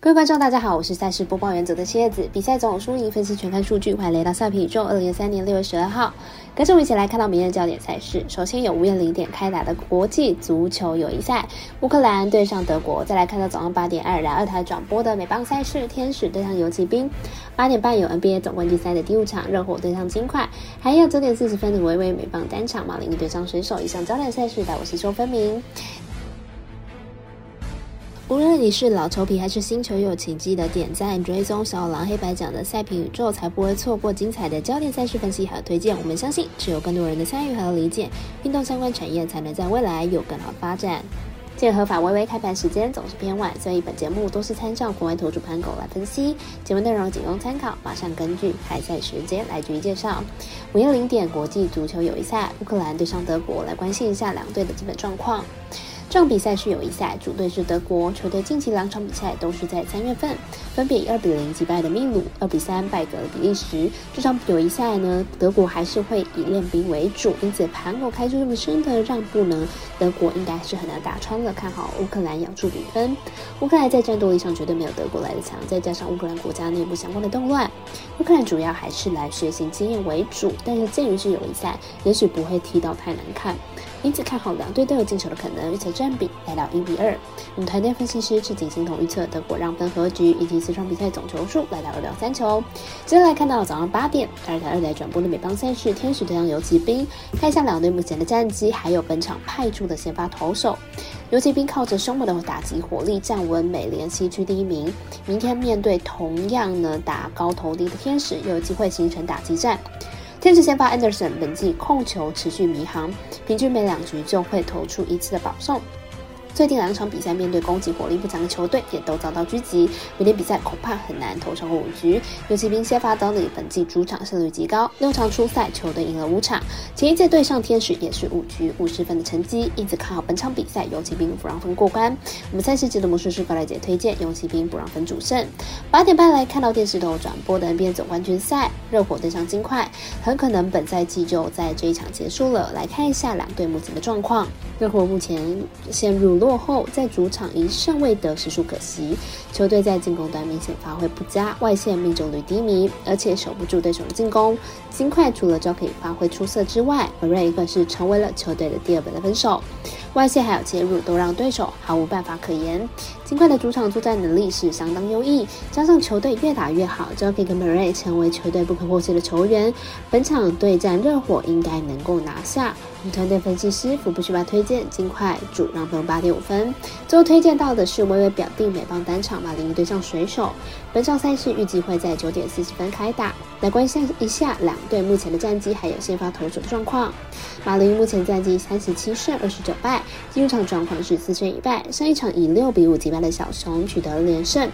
各位观众，大家好，我是赛事播报员泽的蝎子。比赛总有输赢，分析全看数据，欢迎来到赛皮宇宙。二零二三年六月十二号，跟着我们一起来看到明日焦点赛事。首先有五点零点开打的国际足球友谊赛，乌克兰对上德国。再来看到早上八点，爱尔兰二台转播的美邦赛事，天使对上游骑兵。八点半有 NBA 总冠军赛的第五场，热火对上金块。还有九点四十分的维维美邦单场，马林鱼对上水手。以上焦点赛事，带我吸收分明。无论你是老球皮还是新球友，请记得点赞、追踪小狼黑白奖的赛评宇宙，才不会错过精彩的焦点赛事分析和推荐。我们相信，只有更多人的参与和理解，运动相关产业才能在未来有更好的发展。借合法微微开盘时间总是偏晚，所以本节目都是参照国外投注盘口来分析，节目内容仅供参考。马上根据开赛时间来逐一介绍。午夜零点国际足球友谊赛，乌克兰对上德国，来关心一下两队的基本状况。这场比赛是友谊赛，主队是德国。球队近期两场比赛都是在三月份，分别以二比零击败的秘鲁，二比三败给了比利时。这场友谊赛呢，德国还是会以练兵为主，因此盘口开出这么深的让步呢，德国应该是很难打穿了。看好乌克兰咬住比分。乌克兰在战斗力上绝对没有德国来的强，再加上乌克兰国家内部相关的动乱，乌克兰主要还是来学习经验为主。但是鉴于是友谊赛，也许不会踢到太难看。因此看好两队都有进球的可能，预测占比来到一比二。我们团队分析师赤井心同预测德国让分和局，以及四场比赛总球数来到二到三球。接下来看到早上八点，二台二台转播的美邦赛事，天使对上游骑兵。看一下两队目前的战绩，还有本场派出的先发投手。游骑兵靠着凶猛的打击火力站稳美联西区第一名。明天面对同样呢打高投低的天使，又有机会形成打击战。天使先发 Anderson 本季控球持续迷航，平均每两局就会投出一次的保送。最近两场比赛面对攻击火力不强的球队，也都遭到狙击。明天比赛恐怕很难投成五局。游骑兵先发 d o n 本季主场胜率极高，六场初赛球队赢了五场。前一届对上天使也是五局五十分的成绩，因此看好本场比赛游骑兵不让分过关。我们赛事节的魔术师高来姐推荐游骑兵不让分主胜。八点半来看到电视头转播的 NBA 总冠军赛，热火对上金块，很可能本赛季就在这一场结束了。来看一下两队目前的状况，热火目前陷入落落。后，在主场一胜未得，实属可惜。球队在进攻端明显发挥不佳，外线命中率低迷，而且守不住对手的进攻。金块除了 j 可以发挥出色之外，而瑞更是成为了球队的第二本的分手。外线还有切入，都让对手毫无办法可言。金块的主场作战能力是相当优异，加上球队越打越好 j 可以跟本瑞成为球队不可或缺的球员。本场对战热火应该能够拿下。团队分析师福布斯巴推荐金块主让分八点五分。最后推荐到的是微微表弟美邦单场马林鱼对上水手。本场赛事预计会在九点四十分开打。来关心一下两队目前的战绩，还有先发投手状况。马林目前战绩三十七胜二十九败，进入场状况是四胜一败。上一场以六比五击败了小熊，取得了连胜。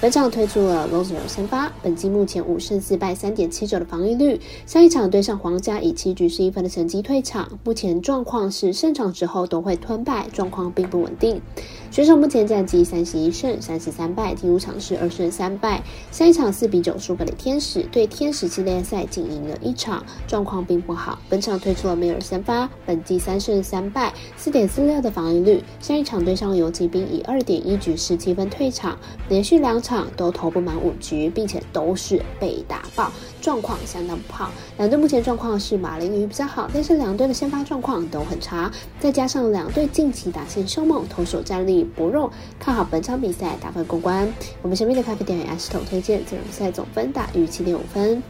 本场推出了 Loser 先发，本季目前五胜四败，三点七九的防御率。上一场对上皇家以七局十一分的成绩退场，目前状况是胜场之后都会吞败，状况并不稳定。选手目前战绩三十一胜三十三败，第五场是二胜三败，上一场四比九输给了天使，对天使系列赛仅赢了一场，状况并不好。本场推出了梅尔先发，本季三胜三败，四点四六的防御率。上一场对上游骑兵以二点一局十七分退场，连续两场场都投不满五局，并且都是被打爆，状况相当不好。两队目前状况是马林鱼比较好，但是两队的先发状况都很差，再加上两队近期打线凶猛，投手战力。薄弱，看好本场比赛打分过关。我们神秘的咖啡店员阿石头推荐这场比赛总分大于七点五分。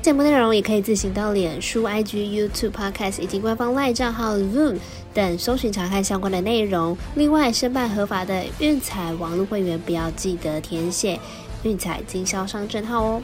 节目内容也可以自行到脸书、IG、YouTube、Podcast 以及官方 LINE 账号 Zoom 等搜寻查看相关的内容。另外，申办合法的运彩网络会员，不要记得填写运彩经销商证号哦。